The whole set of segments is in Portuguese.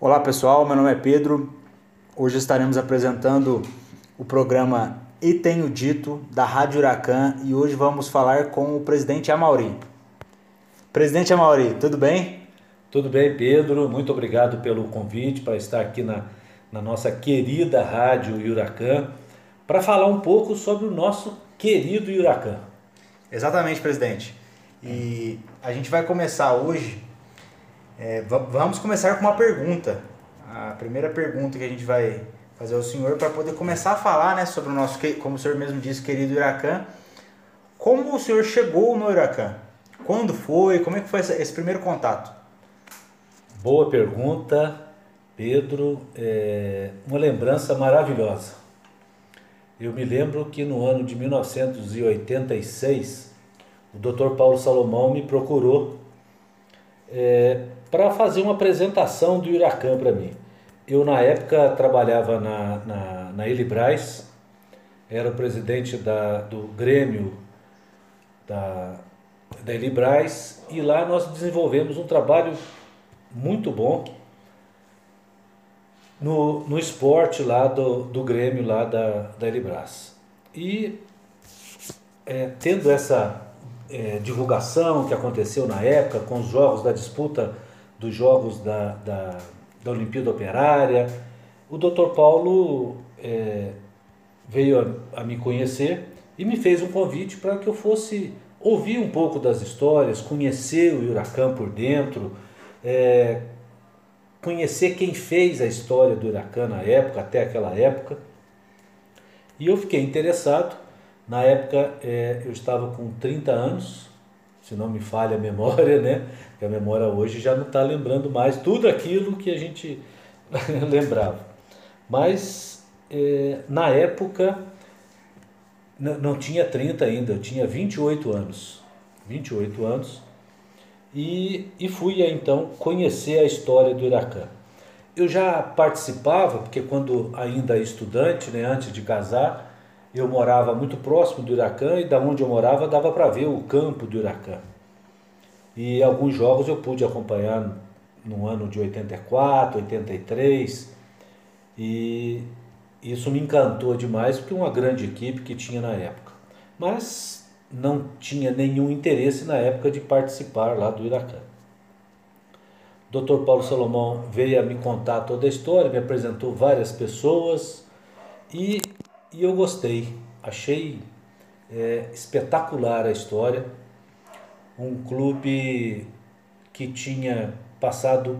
Olá pessoal, meu nome é Pedro. Hoje estaremos apresentando o programa E Tenho Dito da Rádio Huracan e hoje vamos falar com o presidente Amauri. Presidente Amauri, tudo bem? Tudo bem, Pedro. Muito obrigado pelo convite para estar aqui na, na nossa querida Rádio Huracan para falar um pouco sobre o nosso querido Huracan. Exatamente, presidente. E a gente vai começar hoje. É, vamos começar com uma pergunta. A primeira pergunta que a gente vai fazer ao senhor para poder começar a falar né, sobre o nosso, como o senhor mesmo disse, querido Huracan. Como o senhor chegou no Huracan? Quando foi? Como é que foi esse primeiro contato? Boa pergunta, Pedro. É uma lembrança maravilhosa. Eu me lembro que no ano de 1986 o Dr. Paulo Salomão me procurou é, para fazer uma apresentação do Iracan para mim. Eu, na época, trabalhava na, na, na Elibraz, era o presidente da, do Grêmio da, da Elibraz, e lá nós desenvolvemos um trabalho muito bom no, no esporte lá do, do Grêmio lá da, da Elibraz. E é, tendo essa é, divulgação que aconteceu na época com os jogos da disputa dos jogos da, da, da Olimpíada Operária. O Dr. Paulo é, veio a, a, me conhecer e me fez um convite para que eu fosse ouvir um pouco das histórias, conhecer o Huracan por dentro, é, conhecer quem fez a história do Huracan na época, até aquela época. E eu fiquei interessado na época é, eu estava com 30 anos, se não me falha a memória, né? Que a memória hoje já não está lembrando mais tudo aquilo que a gente lembrava. Mas é, na época não tinha 30 ainda, eu tinha 28 anos. 28 anos. E, e fui então conhecer a história do Iracan. Eu já participava, porque quando ainda estudante, né, antes de casar, eu morava muito próximo do Iracan e da onde eu morava dava para ver o campo do Iracan. E alguns jogos eu pude acompanhar no ano de 84, 83 e isso me encantou demais porque uma grande equipe que tinha na época. Mas não tinha nenhum interesse na época de participar lá do Iracan. Dr. Paulo Salomão veio a me contar toda a história, me apresentou várias pessoas e e eu gostei, achei é, espetacular a história. Um clube que tinha passado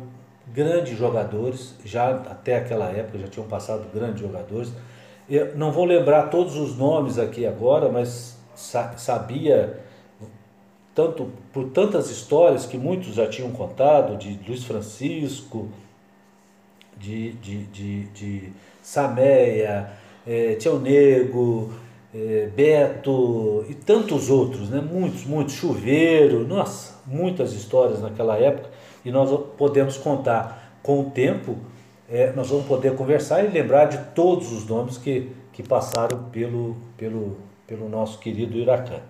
grandes jogadores, já até aquela época já tinham passado grandes jogadores. Eu não vou lembrar todos os nomes aqui agora, mas sabia tanto por tantas histórias que muitos já tinham contado, de Luiz Francisco, de, de, de, de Sameia, é, Tchau Nego, é, Beto e tantos outros, né? muitos, muitos, Chuveiro, nossa, muitas histórias naquela época e nós podemos contar com o tempo, é, nós vamos poder conversar e lembrar de todos os nomes que, que passaram pelo, pelo, pelo nosso querido Iracan.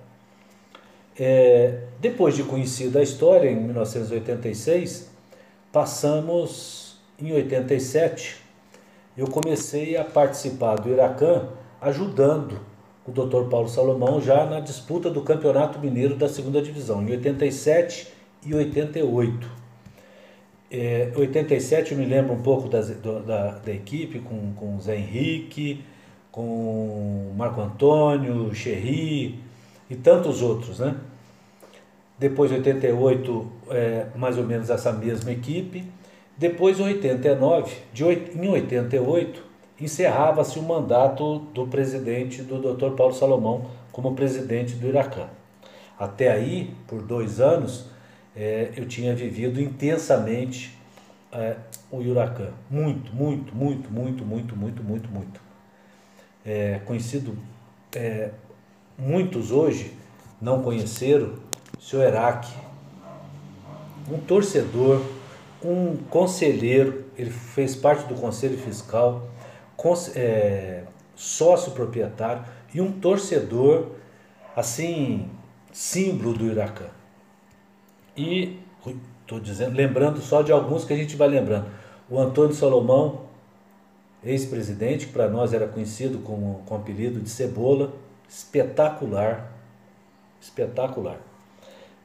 É, depois de conhecida a história, em 1986, passamos em 87 eu comecei a participar do Iracan ajudando o Dr. Paulo Salomão já na disputa do Campeonato Mineiro da segunda divisão, em 87 e 88. É, 87 eu me lembro um pouco das, do, da, da equipe, com, com o Zé Henrique, com Marco Antônio, Cherry e tantos outros, né? Depois, 88, é, mais ou menos essa mesma equipe. Depois, em 89, de, em 88, encerrava-se o mandato do presidente, do Dr. Paulo Salomão, como presidente do Iracan. Até aí, por dois anos, é, eu tinha vivido intensamente é, o Huracan. Muito, muito, muito, muito, muito, muito, muito, muito. É, conhecido, é, muitos hoje não conheceram o seu Herak, um torcedor um conselheiro, ele fez parte do conselho fiscal, é, sócio proprietário e um torcedor, assim, símbolo do Iracan. E estou dizendo, lembrando só de alguns que a gente vai lembrando. O, Antônio Salomão, ex-presidente, que para nós era conhecido com, com o apelido de Cebola, espetacular, espetacular.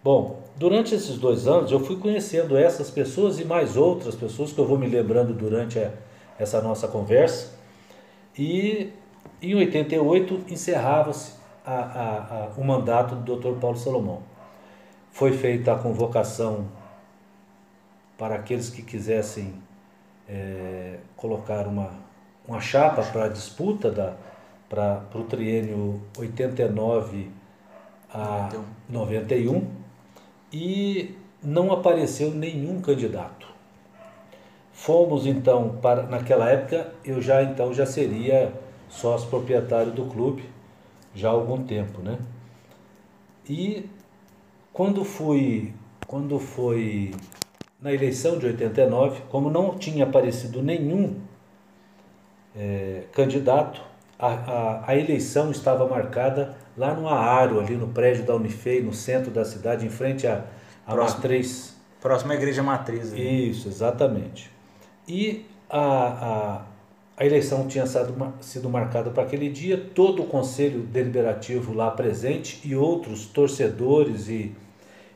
Bom, durante esses dois anos eu fui conhecendo essas pessoas e mais outras pessoas que eu vou me lembrando durante a, essa nossa conversa. E em 88 encerrava-se o mandato do Dr. Paulo Salomão. Foi feita a convocação para aqueles que quisessem é, colocar uma, uma chapa para a disputa da, para o triênio 89 a 91 e não apareceu nenhum candidato. Fomos então para naquela época eu já então já seria sócio proprietário do clube já há algum tempo, né? E quando fui quando foi na eleição de 89, como não tinha aparecido nenhum é, candidato, a, a, a, eleição estava marcada lá no Aaro, ali no prédio da Unifei, no centro da cidade, em frente à, à próximo, matriz. Próxima à igreja matriz. Né? Isso, exatamente. E a, a, a eleição tinha sido, sido marcada para aquele dia, todo o conselho deliberativo lá presente e outros torcedores e,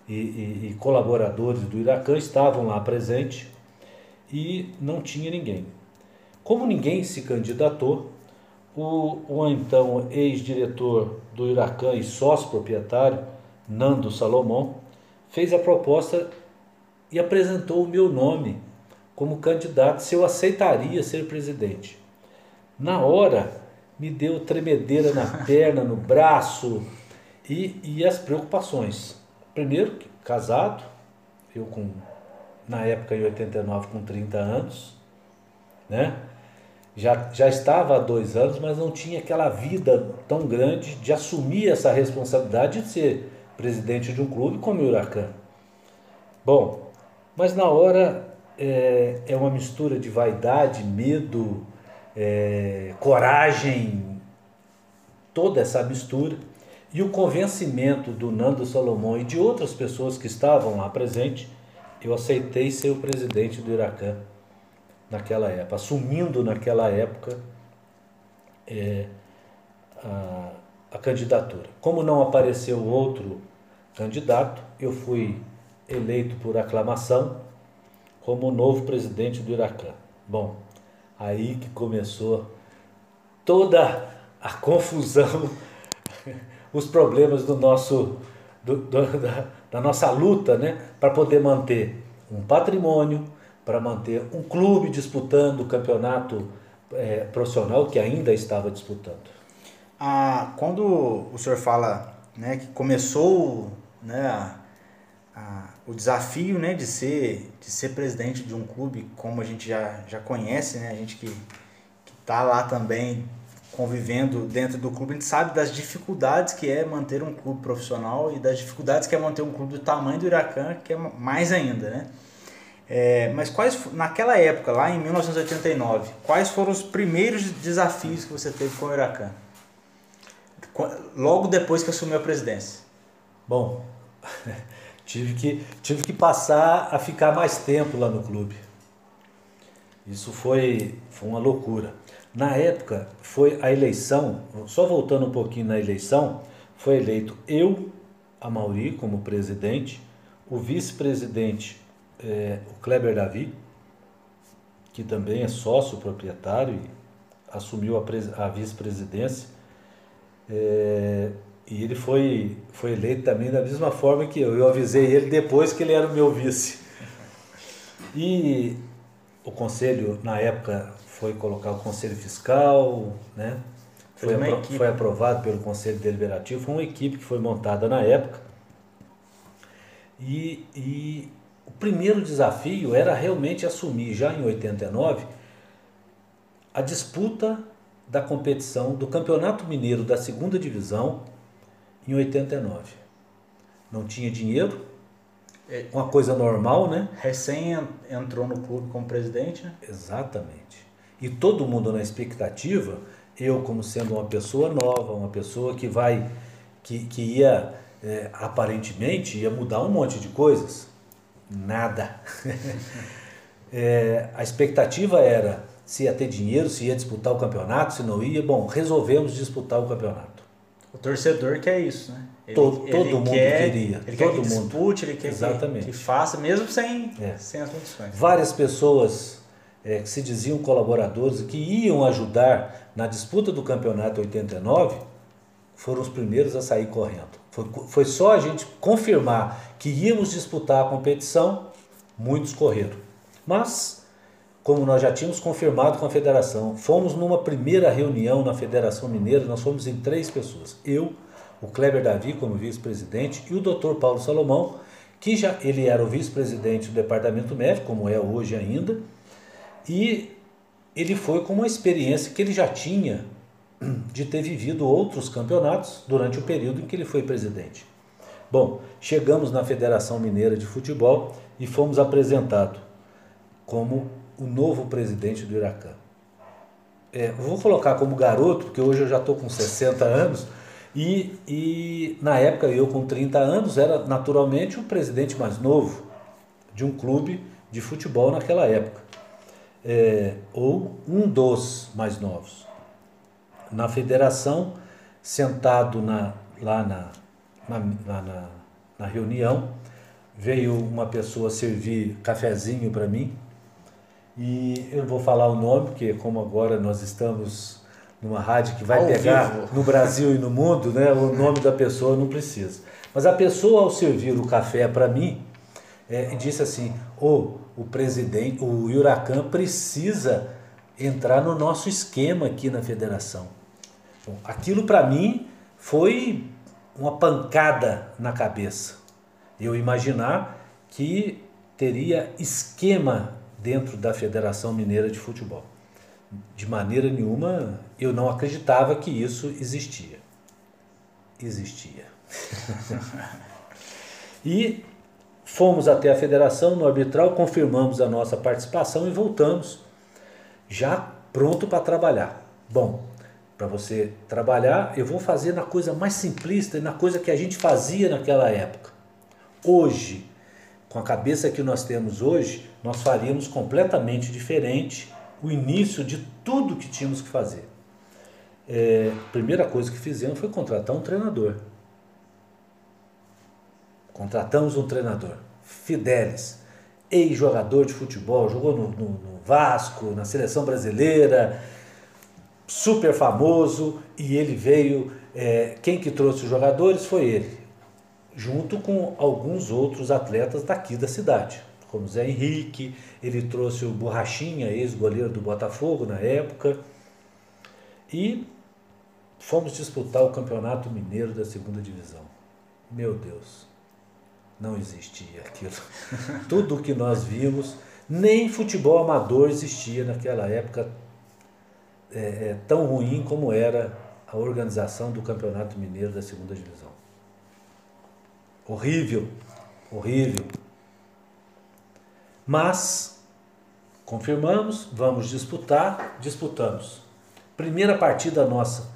e, e, e colaboradores do Iracã estavam lá presentes e não tinha ninguém. Como ninguém se candidatou, o, o então ex-diretor do Iracã e sócio proprietário, Nando Salomão, fez a proposta e apresentou o meu nome como candidato se eu aceitaria ser presidente. Na hora, me deu tremedeira na perna, no braço e, e as preocupações. Primeiro, casado, eu com, na época em 89, com 30 anos, né? Já, já estava há dois anos, mas não tinha aquela vida tão grande de assumir essa responsabilidade de ser presidente de um clube como o Huracan. Bom, mas na hora é, é uma mistura de vaidade, medo, é, coragem, toda essa mistura, e o convencimento do Nando Salomão e de outras pessoas que estavam lá presentes, eu aceitei ser o presidente do Huracan naquela época, assumindo naquela época é, a, a candidatura. Como não apareceu outro candidato, eu fui eleito por aclamação como novo presidente do Iracã. Bom, aí que começou toda a confusão, os problemas do nosso, do, do, da, da nossa luta né, para poder manter um patrimônio, para manter um clube disputando o campeonato é, profissional que ainda estava disputando. Ah, quando o senhor fala né, que começou né, a, a, o desafio né, de, ser, de ser presidente de um clube, como a gente já, já conhece, né, a gente que está lá também convivendo dentro do clube, a gente sabe das dificuldades que é manter um clube profissional e das dificuldades que é manter um clube do tamanho do Huracan, que é mais ainda, né? É, mas quais, naquela época, lá em 1989, quais foram os primeiros desafios que você teve com o Huracan? Logo depois que assumiu a presidência. Bom, tive que, tive que passar a ficar mais tempo lá no clube. Isso foi, foi uma loucura. Na época, foi a eleição, só voltando um pouquinho na eleição, foi eleito eu, a Mauri, como presidente, o vice-presidente é, o Kleber Davi, que também é sócio proprietário e assumiu a, a vice-presidência. É, e ele foi, foi eleito também da mesma forma que eu. Eu avisei ele depois que ele era o meu vice. E o conselho, na época, foi colocar o conselho fiscal, né? Foi, apro foi aprovado pelo conselho deliberativo. Foi uma equipe que foi montada na época. E, e o primeiro desafio era realmente assumir, já em 89, a disputa da competição do Campeonato Mineiro da segunda divisão em 89. Não tinha dinheiro, é, uma coisa normal, né? Recém entrou no clube como presidente, né? Exatamente. E todo mundo na expectativa, eu como sendo uma pessoa nova, uma pessoa que vai, que, que ia, é, aparentemente, ia mudar um monte de coisas nada. É, a expectativa era se ia ter dinheiro, se ia disputar o campeonato, se não ia. Bom, resolvemos disputar o campeonato. O torcedor quer isso, né? Ele, todo, todo mundo quer, queria. Ele todo quer que mundo. dispute, ele quer Exatamente. Que, que faça, mesmo sem, É. sem as condições. Várias pessoas é, que se diziam colaboradores e que iam ajudar na disputa do campeonato 89 foram os primeiros a sair correndo. Foi, foi só a gente confirmar que íamos disputar a competição, muitos correram. Mas, como nós já tínhamos confirmado com a federação, fomos numa primeira reunião na Federação Mineira, nós fomos em três pessoas. Eu, o Kleber Davi como vice-presidente e o Dr. Paulo Salomão, que já ele era o vice-presidente do departamento médico, como é hoje ainda, e ele foi com uma experiência que ele já tinha de ter vivido outros campeonatos durante o período em que ele foi presidente. Bom, chegamos na Federação Mineira de Futebol e fomos apresentados como o novo presidente do Iracã. É, vou colocar como garoto, porque hoje eu já estou com 60 anos, e, e na época eu com 30 anos era naturalmente o presidente mais novo de um clube de futebol naquela época, é, ou um dos mais novos. Na federação, sentado na, lá na, na, na, na reunião, veio uma pessoa servir cafezinho para mim, e eu não vou falar o nome, porque como agora nós estamos numa rádio que vai Ao pegar vivo. no Brasil e no mundo, né, o nome da pessoa não precisa. Mas a pessoa ao servir o café para mim, é, disse assim: "Ô, o presidente, o Huracan precisa entrar no nosso esquema aqui na federação". Bom, aquilo para mim foi uma pancada na cabeça. Eu imaginar que teria esquema dentro da Federação Mineira de Futebol. De maneira nenhuma eu não acreditava que isso existia. Existia. e fomos até a federação no arbitral, confirmamos a nossa participação e voltamos já pronto para trabalhar. Bom, para você trabalhar, eu vou fazer na coisa mais simplista e na coisa que a gente fazia naquela época. Hoje, com a cabeça que nós temos hoje, nós faríamos completamente diferente o início de tudo que tínhamos que fazer. É, a primeira coisa que fizemos foi contratar um treinador. Contratamos um treinador, Fidelis, ex-jogador de futebol, jogou no, no, no Vasco, na seleção brasileira, super famoso, e ele veio. é, quem que trouxe os jogadores foi ele, junto com alguns outros atletas daqui da cidade, como Zé Henrique, ele trouxe o Borrachinha, ex-goleiro do Botafogo na época, e fomos disputar o Campeonato Mineiro da segunda divisão. Meu Deus, não existia aquilo. Tudo o que nós vimos, nem futebol amador existia naquela época é, é, tão ruim como era a organização do Campeonato Mineiro da segunda divisão. Horrível, horrível. Mas confirmamos, vamos disputar, disputamos. Primeira partida nossa,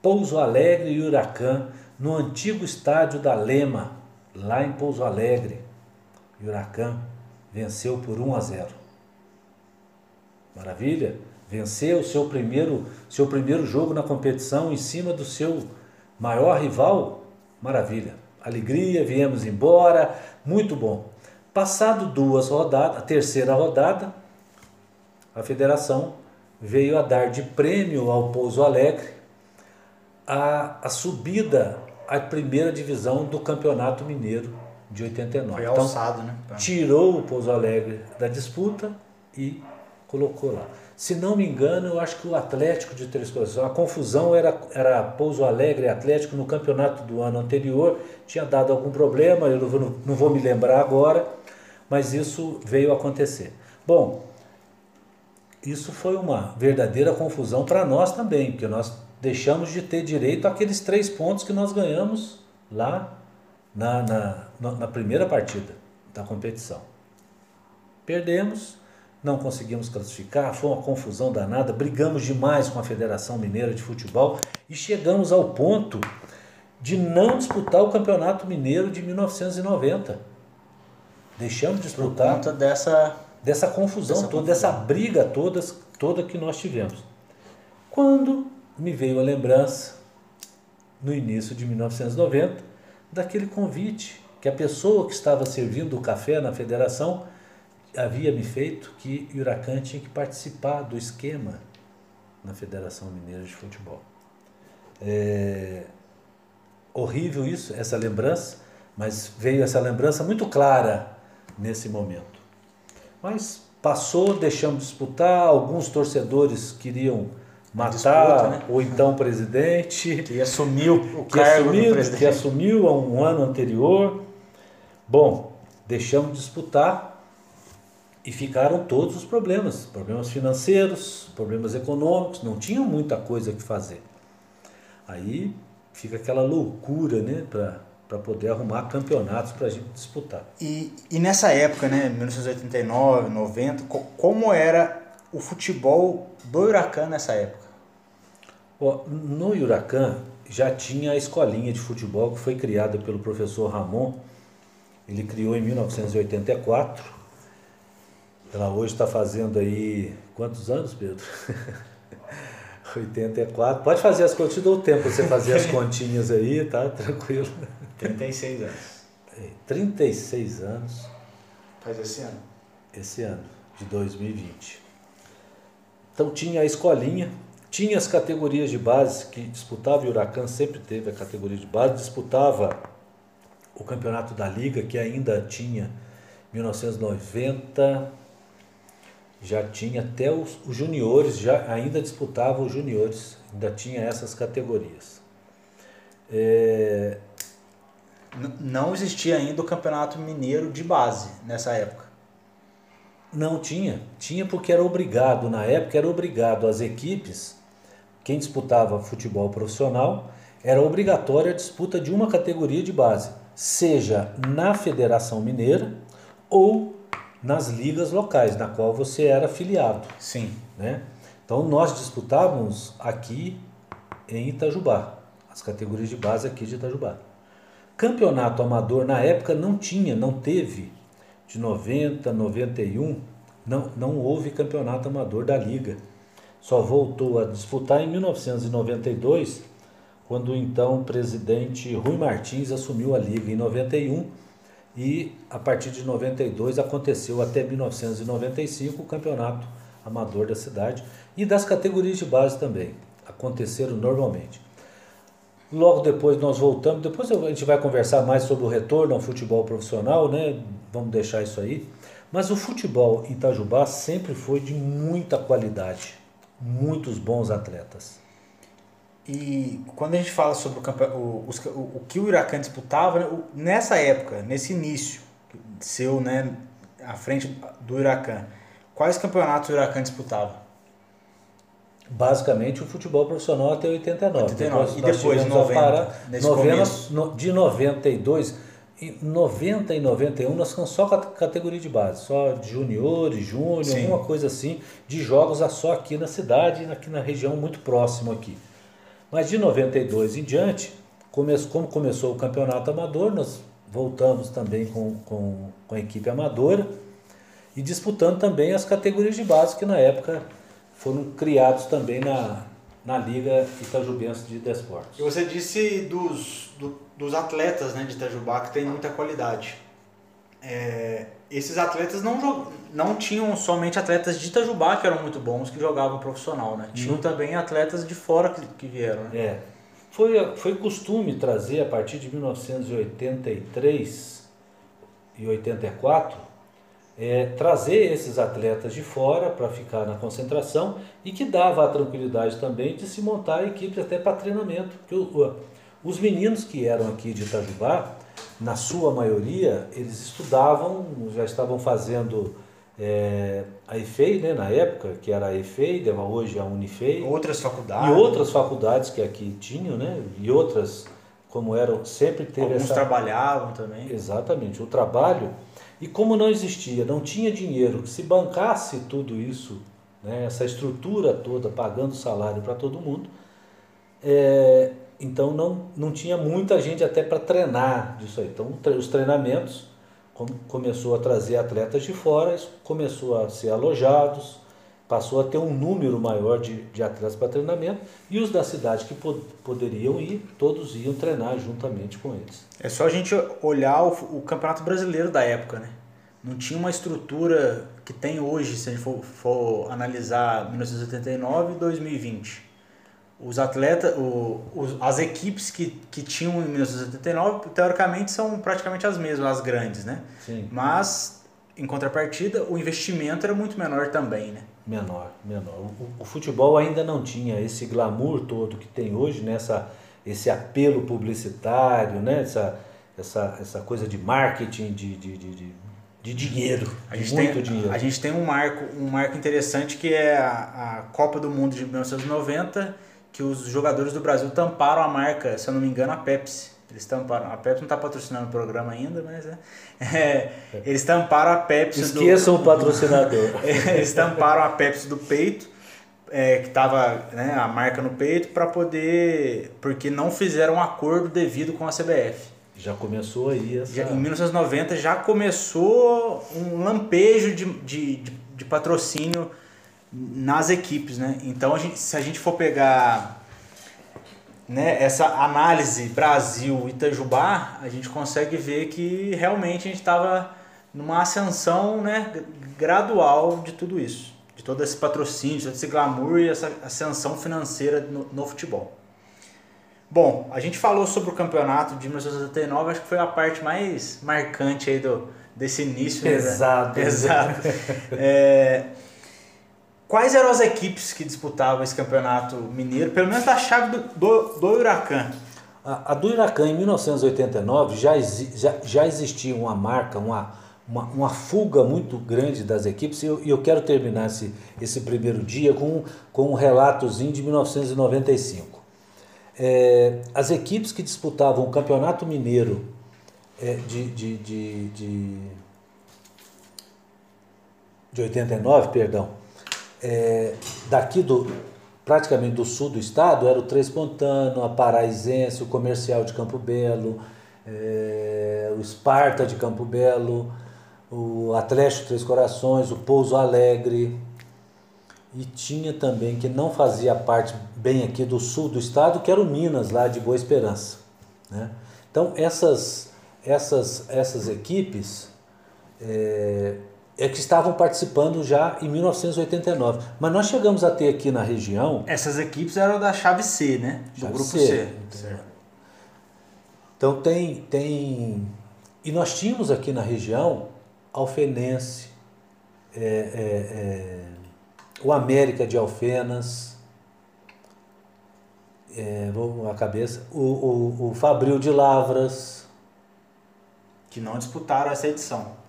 Pouso Alegre e Huracan, no antigo estádio da Lema, lá em Pouso Alegre. Huracan venceu por 1 a 0. Maravilha? Venceu o seu primeiro, seu primeiro jogo na competição em cima do seu maior rival. Maravilha. Alegria, viemos embora, muito bom. Passado duas rodadas, a terceira rodada, a federação veio a dar de prêmio ao Pouso Alegre a, a subida à primeira divisão do Campeonato Mineiro de 89. Foi Então, alçado, né? tirou o Pouso Alegre da disputa e colocou lá. Se não me engano, eu acho que o Atlético de Três Corações, a confusão era, era Pouso Alegre e Atlético no campeonato do ano anterior, tinha dado algum problema, eu não vou, não vou me lembrar agora, mas isso veio acontecer. Bom, isso foi uma verdadeira confusão para nós também, porque nós deixamos de ter direito àqueles três pontos que nós ganhamos lá na, na- na primeira partida da competição. Perdemos, não conseguimos classificar, foi uma confusão danada, brigamos demais com a Federação Mineira de Futebol e chegamos ao ponto de não disputar o Campeonato Mineiro de 1990. Deixamos de Por disputar conta dessa, dessa confusão dessa toda, confusão. dessa briga toda, toda que nós tivemos. Quando me veio a lembrança, no início de 1990, daquele convite que a pessoa que estava servindo o café na federação havia me feito que o Huracan tinha que participar do esquema na Federação Mineira de Futebol. É horrível isso, essa lembrança, mas veio essa lembrança muito clara nesse momento. Mas passou, deixamos de disputar, alguns torcedores queriam matar disputa, né? ou então presidente que assumiu o que cargo assumiu, do presidente. que assumiu há um ano anterior. Bom, deixamos de disputar e ficaram todos os problemas, problemas financeiros, problemas econômicos, não tinham muita coisa que fazer. Aí fica aquela loucura, né, para poder arrumar campeonatos para a gente disputar. E, e nessa época, né, 1989, 90, como era o futebol do Huracan nessa época? no Huracan já tinha a escolinha de futebol que foi criada pelo professor Ramon. Ele criou em 1984 ela hoje está fazendo aí quantos anos, Pedro? 84. Pode fazer as contas, te dou tempo para você fazer as continhas aí, tá? Tranquilo. 36 anos. 36 é, anos. Faz esse ano. Esse ano, de 2020. Então tinha a escolinha, tinha as categorias de base que disputava, o Huracan sempre teve a categoria de base, disputava o campeonato da Liga, que ainda tinha 1990 já tinha até os, os juniores, já ainda disputava os juniores, ainda tinha essas categorias. É... Não existia ainda o campeonato mineiro de base nessa época. Não tinha, tinha porque era obrigado, na época era obrigado as equipes, quem disputava futebol profissional, era obrigatória a disputa de uma categoria de base, seja na Federação Mineira ou nas ligas locais, na qual você era afiliado. Sim. Né? Então nós disputávamos aqui em Itajubá, as categorias de base aqui de Itajubá. Campeonato amador na época não tinha, não teve. De 90, 91, não, não houve campeonato amador da liga. Só voltou a disputar em 1992, quando o então presidente Rui Martins assumiu a liga em 91 e a partir de 92 aconteceu até 1995 o campeonato amador da cidade e das categorias de base também aconteceram normalmente. Logo depois nós voltamos, depois a gente vai conversar mais sobre o retorno ao futebol profissional, né? Vamos deixar isso aí. Mas o futebol em Itajubá sempre foi de muita qualidade, muitos bons atletas. E quando a gente fala sobre o, o, o, o que o Huracan disputava, né, nessa época, nesse início seu, né, à frente do Huracan, quais campeonatos o Huracan disputava? Basicamente o futebol profissional até 89. 89. Depois, e depois, 90, para, nesse 90, de 92, 90 e 91 nós ficamos só categoria de base, só de juniores, júnior, alguma coisa assim, de jogos só aqui na cidade, aqui na região muito próximo aqui. Mas de 92 em diante, como começou o campeonato amador, nós voltamos também com, com, com a equipe amadora e disputando também as categorias de base que na época foram criados também na, na Liga Itajubense de Desportos. E você disse dos, do, dos atletas né, de Itajubá que tem muita qualidade. É, esses atletas não, não tinham somente atletas de Itajubá que eram muito bons, que jogavam profissional, né? Tinham uhum. também atletas de fora que, que vieram. Né? É. Foi, foi costume trazer a partir de 1983 e 84 é, trazer esses atletas de fora para ficar na concentração e que dava a tranquilidade também de se montar equipes até para treinamento. Porque o, os meninos que eram aqui de Itajubá, na sua maioria, eles estudavam, já estavam fazendo é, a EFEI, né, na época, que era a EFEI, hoje a Unifei. Outras faculdades. E outras faculdades que aqui tinham, né? E outras, como eram, sempre teve Alguns essa... trabalhavam também. Exatamente, o trabalho. E como não existia, não tinha dinheiro que se bancasse tudo isso, né, essa estrutura toda, pagando salário para todo mundo, é, então não, não tinha muita gente até para treinar disso aí. Então os treinamentos começou a trazer atletas de fora, começou a ser alojados, passou a ter um número maior de, de atletas para treinamento e os da cidade que pod poderiam ir, todos iam treinar juntamente com eles. É só a gente olhar o, o Campeonato Brasileiro da época, né? Não tinha uma estrutura que tem hoje, se a gente for, for analisar 1989 e 2020 os atletas, o, os, as equipes que, que tinham em 1979, teoricamente, são praticamente as mesmas, as grandes, né? Sim. Mas, em contrapartida, o investimento era muito menor também, né? Menor, menor. O, o futebol ainda não tinha esse glamour todo que tem hoje, nessa né? esse apelo publicitário, né? essa, essa, essa coisa de marketing, de, de, de, de, de dinheiro, a gente muito tem, dinheiro. A gente tem um marco, um marco interessante que é a, a Copa do Mundo de 1990 que os jogadores do Brasil tamparam a marca, se eu não me engano, a Pepsi. Eles tamparam. A Pepsi não está patrocinando o programa ainda, mas é, é, eles tamparam a Pepsi Esqueçam do, o patrocinador. eles tamparam a Pepsi do peito, é, que estava né, a marca no peito, para poder. Porque não fizeram um acordo devido com a CBF. Já começou aí essa... Já, em 1990 já começou um lampejo de, de, de, de patrocínio nas equipes, né? Então, a gente, se a gente for pegar né, essa análise Brasil-Itajubá, a gente consegue ver que realmente a gente estava numa ascensão né, gradual de tudo isso, de todo esse patrocínio, de todo esse glamour e essa ascensão financeira no, no futebol. Bom, a gente falou sobre o campeonato de 1979, acho que foi a parte mais marcante aí do, desse início. Pesado. Né? Pesado. é, Quais eram as equipes que disputavam esse campeonato mineiro, pelo menos da chave do, do, do Huracan? A, a, do Huracan, em 1989, já, já, já existia uma marca, uma, uma, uma fuga muito grande das equipes, e eu, eu quero terminar esse, esse primeiro dia com, com um relatozinho de 1995. É, as equipes que disputavam o Campeonato Mineiro é, de, de, de, de, de 89, perdão, é, daqui do praticamente do sul do estado era o Três Pontano, a Paraisense, o Comercial de Campo Belo, é, o Esparta de Campo Belo, o Atlético Três Corações, o Pouso Alegre. E tinha também que não fazia parte bem aqui do sul do estado, que era o Minas, lá de Boa Esperança. Né? Então essas, essas, essas equipes é, é que estavam participando já em 1989. Mas nós chegamos a ter aqui na região. Essas equipes eram da chave C, né? Do chave grupo C. C. Então tem, tem. E nós tínhamos aqui na região Alfenense, é, é, é, o América de Alfenas, é, vou a cabeça, o, o, o Fabril de Lavras. Que não disputaram essa edição.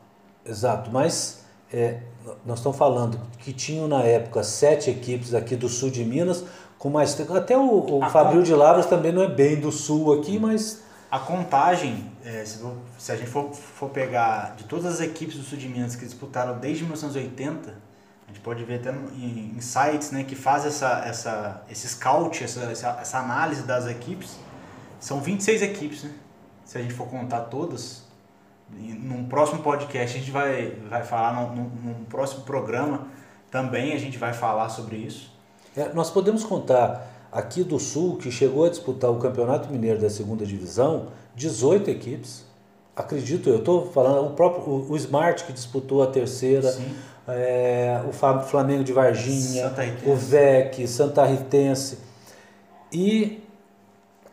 Exato, mas é, nós estamos falando que tinham na época sete equipes aqui do sul de Minas, com mais. Até o, o Fabril de Lavras também não é bem do sul aqui, mas. A contagem, é, se, se, a gente for, for pegar de todas as equipes do sul de Minas que disputaram desde 1980, a gente pode ver até em, em sites né, que faz essa, essa, esse scout, essa, essa, essa análise das equipes, são 26 equipes, né? Se a gente for contar todas, num próximo podcast a gente vai, vai falar, num, num próximo programa também a gente vai falar sobre isso. É, nós podemos contar aqui do Sul, que chegou a disputar o Campeonato Mineiro da segunda divisão, 18 equipes. Acredito eu, estou falando, o próprio o, o, Smart que disputou a terceira, é, o Flamengo de Varginha, o VEC, Santa Ritense. E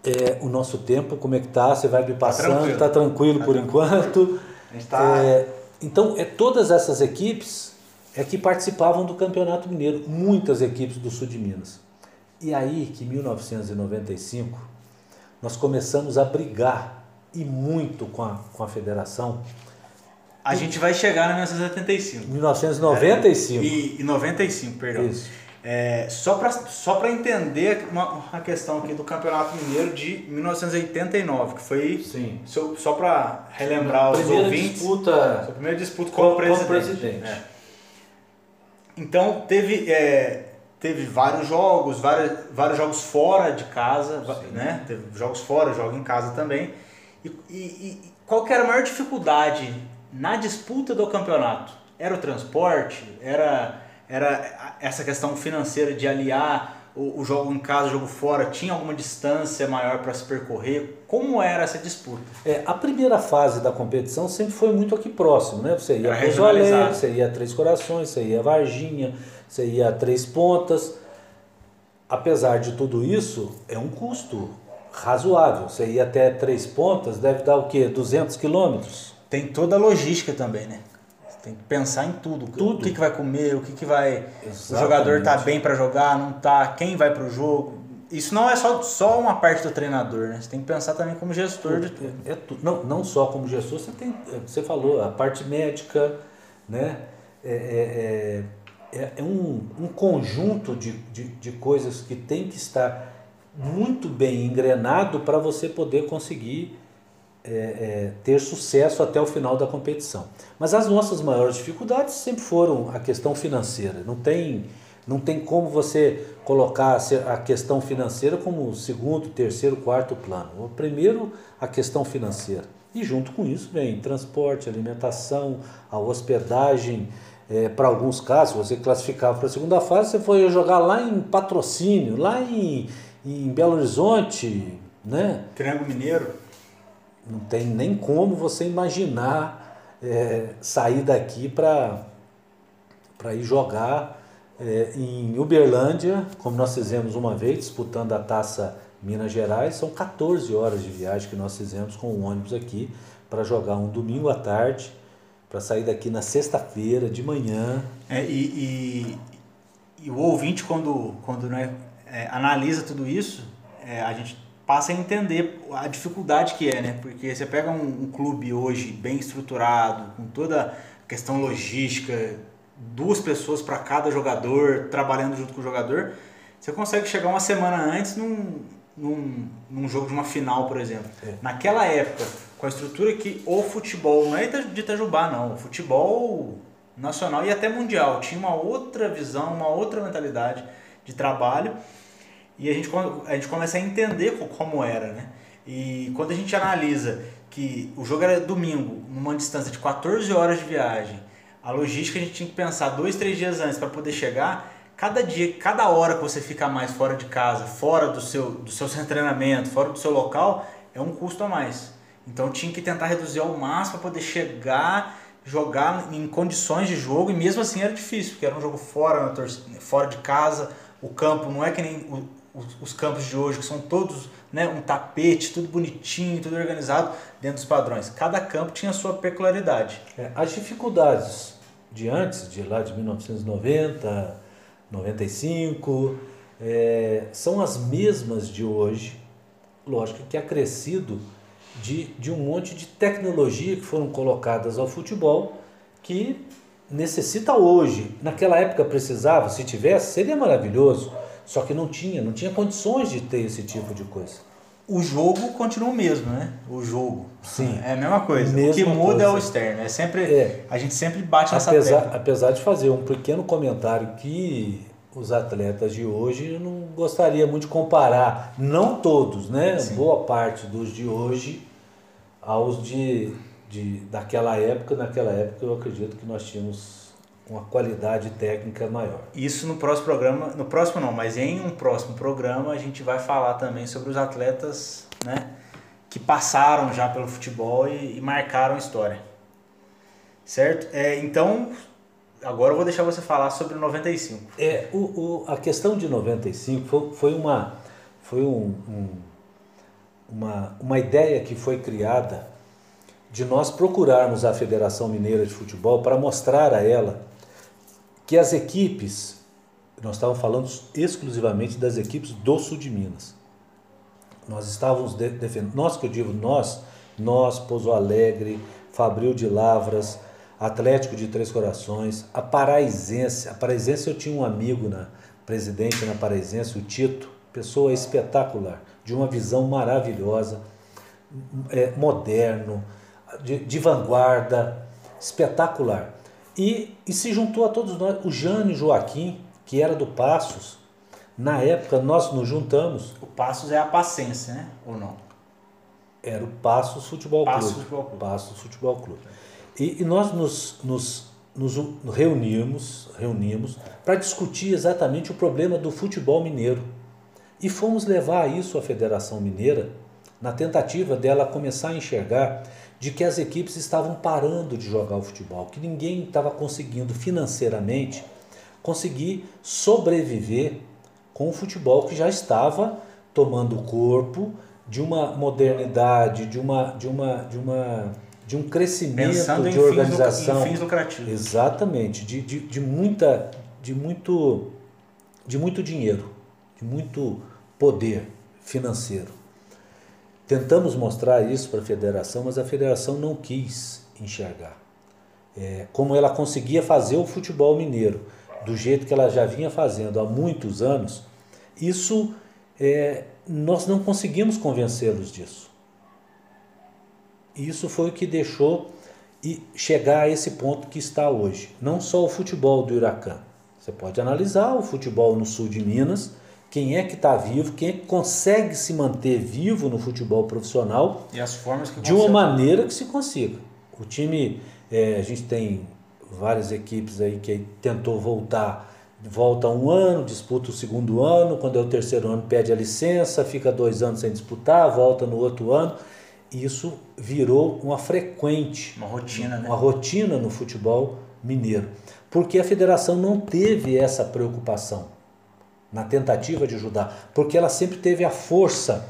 é, o nosso tempo, como é que tá? Você vai me tá passando, tá tranquilo, tá tranquilo tá por tranquilo. enquanto. Tá... É, então, é, todas essas equipes é que participavam do Campeonato Mineiro, muitas equipes do sul de Minas. E aí que em 1995 nós começamos a brigar e muito com a, com a federação. A gente vai chegar em 1985. 1995. É, e, e 95, perdão. Isso. É, só para só entender uma, uma, questão aqui do Campeonato Mineiro de 1989, que foi Sim. só, só para relembrar os ouvintes. Disputa, sua primeira disputa como, presidente. presidente. É. Então teve, é, teve vários jogos, vários, vários jogos fora de casa, Sim. né? Teve jogos fora, jogo em casa também. E, e, e qual que era a maior dificuldade na disputa do campeonato, era o transporte, era, era essa questão financeira de aliar o, o jogo em casa, o jogo fora, tinha alguma distância maior para se percorrer? Como era essa disputa? É, a primeira fase da competição sempre foi muito aqui próximo, né? Você ia a Alegre, você ia a Três Corações, você ia a Varginha, você ia a Três Pontas. Apesar de tudo isso, é um custo razoável. Você ir até Três Pontas deve dar o quê? 200 quilômetros? Tem toda a logística também, né? Tem que pensar em tudo. tudo. O que, que vai comer, o que, que vai. Exatamente. O jogador tá bem para jogar, não tá, quem vai para o jogo. Isso não é só, só uma parte do treinador, né? Você tem que pensar também como gestor tudo. de tudo. É, é tudo. Não, não só como gestor, você tem. Você falou, a parte médica, né? É, é, é, é um, um conjunto de, de, de coisas que tem que estar muito bem engrenado para você poder conseguir é, é, ter sucesso até o final da competição. Mas as nossas maiores dificuldades sempre foram a questão financeira. Não tem, não tem como você colocar a questão financeira como segundo, terceiro, quarto plano. O primeiro, a questão financeira. E junto com isso vem transporte, alimentação, a hospedagem. É, para alguns casos, você classificava para a segunda fase, você foi jogar lá em patrocínio, lá em, em Belo Horizonte, né? Triângulo Mineiro. Não tem nem como você imaginar é, sair daqui para ir jogar é, em Uberlândia, como nós fizemos uma vez, disputando a taça Minas Gerais. São 14 horas de viagem que nós fizemos com o ônibus aqui para jogar um domingo à tarde, para sair daqui na sexta-feira de manhã. É, e, e, e, o ouvinte, quando, quando né, é, analisa tudo isso, é, a gente passa a entender a dificuldade que é, né? Porque você pega um, um clube hoje bem estruturado, com toda a questão logística, duas pessoas para cada jogador, trabalhando junto com o jogador, você consegue chegar uma semana antes num, num, num jogo de uma final, por exemplo. É. Naquela época, com a estrutura que o futebol, não é de Itajubá não, o futebol nacional e até mundial, tinha uma outra visão, uma outra mentalidade de trabalho e a gente, a gente começa a entender como era, né? E quando a gente analisa que o jogo era domingo, numa distância de 14 horas de viagem, a logística a gente tinha que pensar dois, três dias antes para poder chegar, cada dia, cada hora que você fica mais fora de casa, fora do seu, do seu treinamento, fora do seu local, é um custo a mais. Então tinha que tentar reduzir ao máximo para poder chegar, jogar em condições de jogo, e mesmo assim era difícil, porque era um jogo fora, fora de casa, o campo não é que nem os, os, campos de hoje, que são todos né, um tapete, tudo bonitinho, tudo organizado dentro dos padrões. Cada campo tinha a sua peculiaridade. É, as dificuldades de antes, de lá de 1990, 95, é, são as mesmas de hoje. Lógico que acrescido de, de um monte de tecnologia que foram colocadas ao futebol que necessita hoje. Naquela época precisava, se tivesse, seria maravilhoso só que não tinha, não tinha condições de ter esse tipo de coisa. O jogo continua o mesmo, né? O jogo. Sim. É a mesma coisa. Mesma o que muda coisa. é o externo. É sempre, é. A gente sempre bate nessa apesar, tecla. Apesar de fazer um pequeno comentário que os atletas de hoje eu não gostaria muito de comparar, não todos, né? Sim. Boa parte dos de hoje aos de, de daquela época. Naquela época eu acredito que nós tínhamos uma qualidade técnica maior. Isso no próximo programa, no próximo não, mas em um próximo programa a gente vai falar também sobre os atletas, né, que passaram já pelo futebol e, e marcaram a história. Certo? É, então, agora eu vou deixar você falar sobre o 95. É, o, o, a questão de 95 foi, foi uma foi um, um, uma, uma ideia que foi criada de nós procurarmos a Federação Mineira de Futebol para mostrar a ela que as equipes, nós estávamos falando exclusivamente das equipes do sul de Minas. Nós estávamos defendendo, nós que eu digo nós, nós, Pouso Alegre, Fabril de Lavras, Atlético de Três Corações, a Paraizense. A Paraizense eu tinha um amigo na presidente na Paraizense, o Tito, pessoa espetacular, de uma visão maravilhosa, é, moderno, de, de vanguarda, espetacular. E, e se juntou a todos nós, o Jane Joaquim, que era do Passos, na época nós nos juntamos. O Passos é a Paciência, né? Ou não? Era o Passos Futebol Passos Clube. Futebol Clube. Passos Futebol Clube. E, e nós nos, nos, nos reunimos, reunimos para discutir exatamente o problema do futebol mineiro. E fomos levar isso à Federação Mineira na tentativa dela começar a enxergar de que as equipes estavam parando de jogar o futebol, que ninguém estava conseguindo financeiramente conseguir sobreviver com o futebol que já estava tomando corpo de uma modernidade, de uma de uma de uma de um crescimento Pensando de organização. Fins lucrativos. Exatamente, de, de, de muita de muito de muito dinheiro, de muito poder financeiro. Tentamos mostrar isso para a federação, mas a federação não quis enxergar. É, como ela conseguia fazer o futebol mineiro do jeito que ela já vinha fazendo há muitos anos, isso é, nós não conseguimos convencê-los disso. Isso foi o que deixou e chegar a esse ponto que está hoje. Não só o futebol do Huracan. Você pode analisar o futebol no sul de Minas, quem é que está vivo, quem é que consegue se manter vivo no futebol profissional e as formas que de uma maneira que se consiga. O time, é, a gente tem várias equipes aí que tentou voltar, volta um ano, disputa o segundo ano, quando é o terceiro ano pede a licença, fica dois anos sem disputar, volta no outro ano. Isso virou uma frequente, uma rotina, né? uma rotina no futebol mineiro, porque a federação não teve essa preocupação na tentativa de ajudar, porque ela sempre teve a força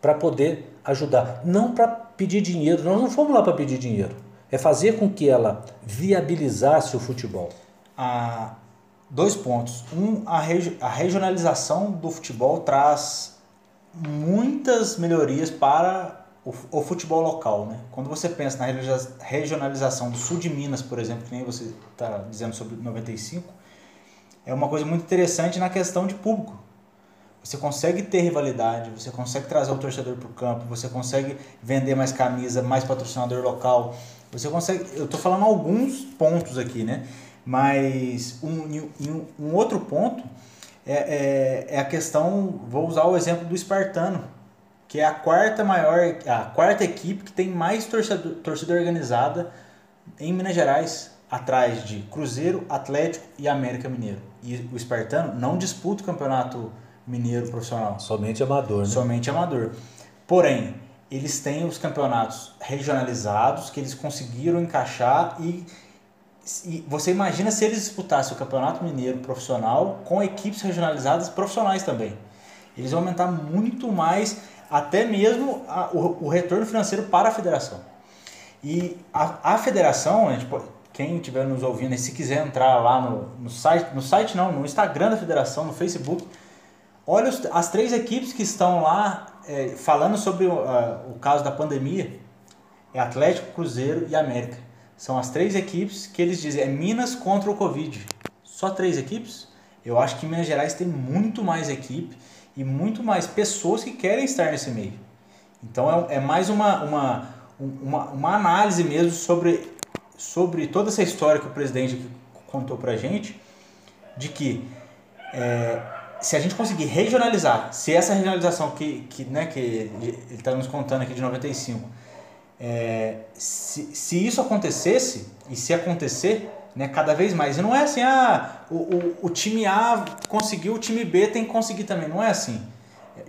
para poder ajudar, não para pedir dinheiro. Nós não fomos lá para pedir dinheiro é fazer com que ela viabilizasse o futebol. Ah, dois pontos. Um, a, regi a regionalização do futebol traz muitas melhorias para o, o, futebol local. Né? Quando você pensa na regionalização do sul de Minas, por exemplo, que nem você está dizendo sobre 95, é uma coisa muito interessante na questão de público. Você consegue ter rivalidade, você consegue trazer o torcedor para o campo, você consegue vender mais camisa, mais patrocinador local, você consegue. Eu estou falando alguns pontos aqui, né? Mas um, um, um outro ponto é, é, é, a questão. Vou usar o exemplo do Espartano, que é a quarta maior, a quarta equipe que tem mais torcedor, torcida organizada em Minas Gerais, atrás de Cruzeiro, Atlético e América Mineiro. E o Espartano não disputa o campeonato mineiro profissional. Somente amador, né? Somente amador. Porém, eles têm os campeonatos regionalizados que eles conseguiram encaixar e, e, você imagina se eles disputassem o campeonato mineiro profissional com equipes regionalizadas profissionais também. Eles vão aumentar muito mais até mesmo a, o, o, retorno financeiro para a federação. E a, a federação, a gente, quem estiver nos ouvindo, e se quiser entrar lá no, no site, no site não, no Instagram da federação, no Facebook, olha os, as três equipes que estão lá é, falando sobre o, o caso da pandemia, é Atlético, Cruzeiro e América. São as três equipes que eles dizem, é Minas contra o Covid. Só três equipes? Eu acho que Minas Gerais tem muito mais equipe e muito mais pessoas que querem estar nesse meio. Então é, é mais uma, uma, uma, uma, análise mesmo sobre, sobre toda essa história que o presidente contou pra gente, de que é, se a gente conseguir regionalizar, se essa regionalização que, que, né, que ele está nos contando aqui de 95, é, se, se isso acontecesse, e se acontecer, né, cada vez mais, e não é assim, ah, o, o, o time A conseguiu, o time B tem que conseguir também, não é assim.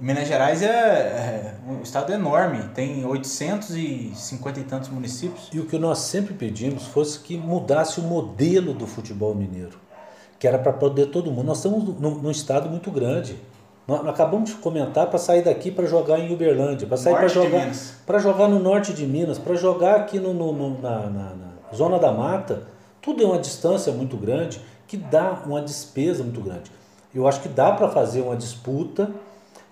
Minas Gerais é, é, um estado enorme, tem 850 e tantos municípios. E o que nós sempre pedimos fosse que mudasse o modelo do futebol mineiro que era para poder todo mundo. Nós estamos num, num estado muito grande. Nós acabamos de comentar para sair daqui para jogar em Uberlândia, para sair para jogar para jogar no norte de Minas, para jogar aqui no, no, no na, na, na, zona da mata. Tudo é uma distância muito grande que dá uma despesa muito grande. Eu acho que dá para fazer uma disputa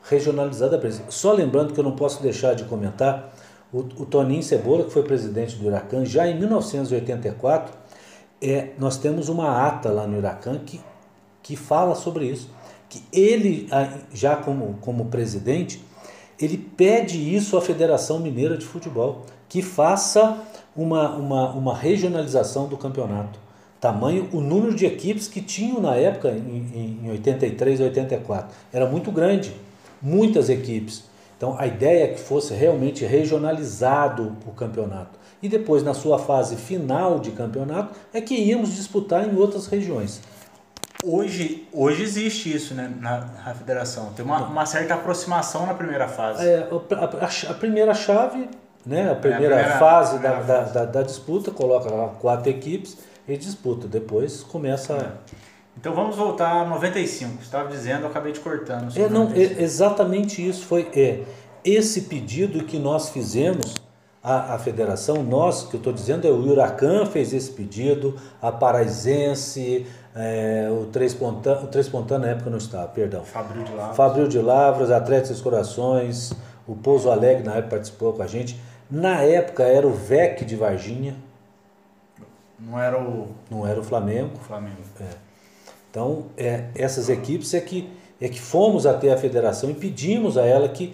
regionalizada. Só lembrando que eu não posso deixar de comentar o, o Toninho Cebola, que foi presidente do Huracan já em 1984 é, nós temos uma ata lá no Iracan que, que fala sobre isso. Que ele, já como, como presidente, ele pede isso à Federação Mineira de Futebol, que faça uma, uma, uma regionalização do campeonato. Tamanho, o número de equipes que tinham na época, em, em 83, 84, era muito grande, muitas equipes. Então a ideia é que fosse realmente regionalizado o campeonato e depois, na sua fase final de campeonato, é que íamos disputar em outras regiões. Hoje, hoje existe isso né, na, na federação. Tem uma, uma, certa aproximação na primeira fase. É, a, a, a primeira chave, né, a primeira, é, a primeira fase primeira da. Da, da, da, disputa, coloca quatro equipes e disputa. Depois começa. É. Então vamos voltar a 95. Você estava dizendo, eu acabei te cortando. É, não, é, exatamente isso foi é, esse pedido que nós fizemos à, à federação, nós, que eu estou dizendo, é o Huracan fez esse pedido, a Paraizense, é, o Três Pontana, o Três Pontana na época não estava, perdão. Fabril de Lavras. Fabril de Lavras, Atletas dos Corações, o Pouso Alegre na época participou com a gente. Na época era o VEC de Varginha. Não era o. Não era o Flamengo. O Flamengo. É. Então, é, essas equipes é que, é que fomos até a federação e pedimos a ela que,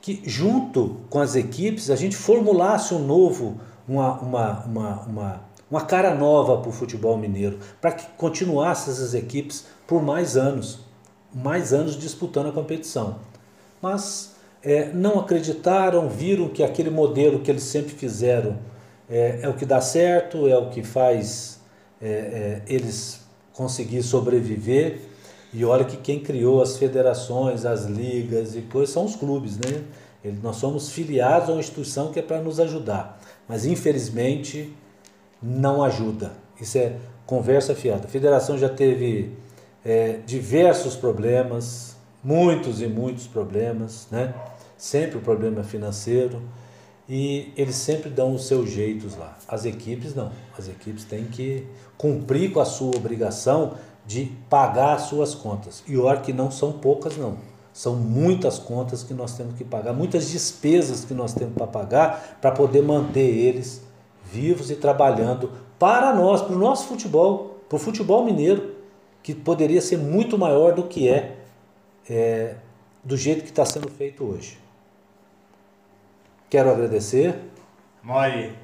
que, junto com as equipes, a gente formulasse um novo, uma, uma, uma, uma, uma cara nova para o futebol mineiro, para que continuasse essas equipes por mais anos, mais anos disputando a competição. Mas é, não acreditaram, viram que aquele modelo que eles sempre fizeram é, é o que dá certo, é o que faz é, é eles conseguir sobreviver. E olha que quem criou as federações, as ligas e coisas são os clubes, né? Nós somos filiados a uma instituição que é para nos ajudar, mas infelizmente não ajuda. Isso é conversa fiada. A federação já teve é, diversos problemas, muitos e muitos problemas, né? Sempre o problema financeiro e eles sempre dão os seus jeitos lá. As equipes não. As equipes têm que cumprir com a sua obrigação de pagar as suas contas. E olha que não são poucas não. São muitas contas que nós temos que pagar, muitas despesas que nós temos para pagar para poder manter eles vivos e trabalhando para nós, para o nosso futebol, para o futebol mineiro, que poderia ser muito maior do que é, é do jeito que está sendo feito hoje. Quero agradecer. Mori,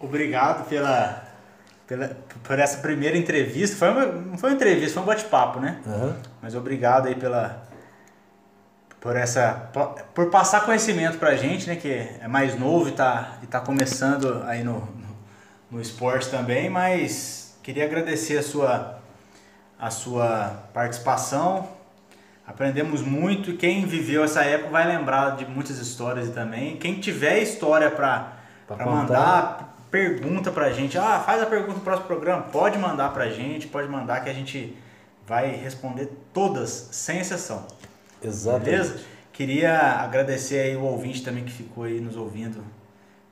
obrigado pela, pela, por essa primeira entrevista. Foi uma, não foi uma entrevista, foi um bate-papo, né? Uhum. Mas obrigado aí pela, por essa por passar conhecimento pra gente, né, que é mais novo e tá, e tá começando aí no, no, no esporte também, mas queria agradecer a sua a sua participação, Aprendemos muito e quem viveu essa época vai lembrar de muitas histórias também. Quem tiver história para mandar, pergunta pra gente. Ah, faz a pergunta no próximo programa. Pode mandar pra gente, pode mandar que a gente vai responder todas, sem exceção. Exato. Beleza? Queria agradecer aí o ouvinte também que ficou aí nos ouvindo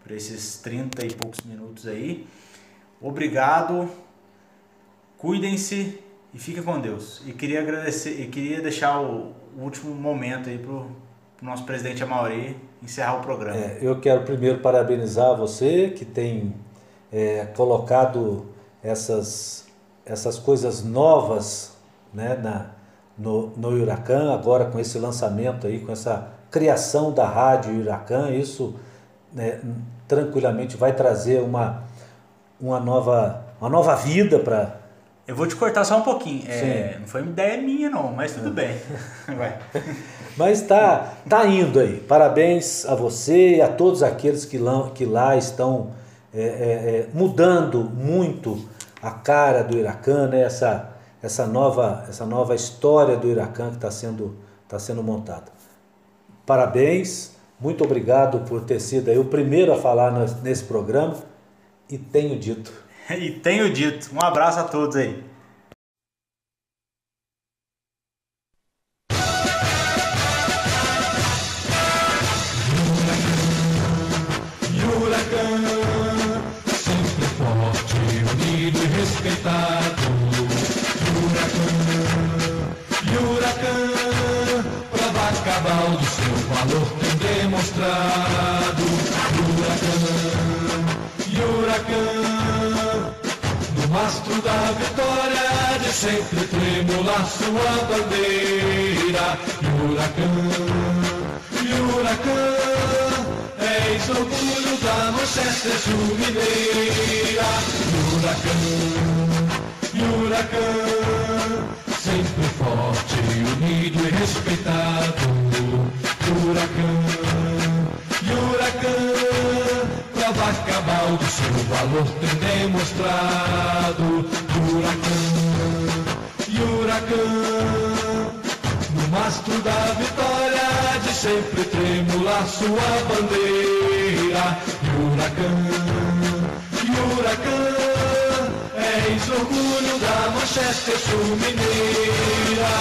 por esses 30 e poucos minutos aí. Obrigado. Cuidem-se e fica com Deus. E queria agradecer, e queria deixar o, último momento aí pro, pro nosso presidente Amauri encerrar o programa. É, eu quero primeiro parabenizar você que tem é, colocado essas, essas coisas novas né, na, no, no Huracan, agora com esse lançamento aí, com essa criação da rádio Huracan, isso né, tranquilamente vai trazer uma, uma, nova, uma nova vida para eu vou te cortar só um pouquinho. É, não foi uma ideia minha, não, mas tudo bem. Vai. Mas tá, tá indo aí. Parabéns a você e a todos aqueles que lá, que lá estão é, é, é mudando muito a cara do Iracan, né? essa, essa, nova, essa nova história do Iracan que está sendo, tá sendo montada. Parabéns, muito obrigado por ter sido o primeiro a falar nesse programa e tenho dito e tenho dito. Um abraço a todos aí. Sempre tremular sua bandeira. Huracan, Huracan, és orgulho da Manchester Mineira. Huracan, Huracan, sempre forte, unido e respeitado. Huracan, Huracan, prova cabal Ronaldo seu valor tem demonstrado. Huracão, huracão. No mastro da vitória de sempre tremular sua bandeira. Huracão, huracão. És orgulho da Manchester Sul Mineira.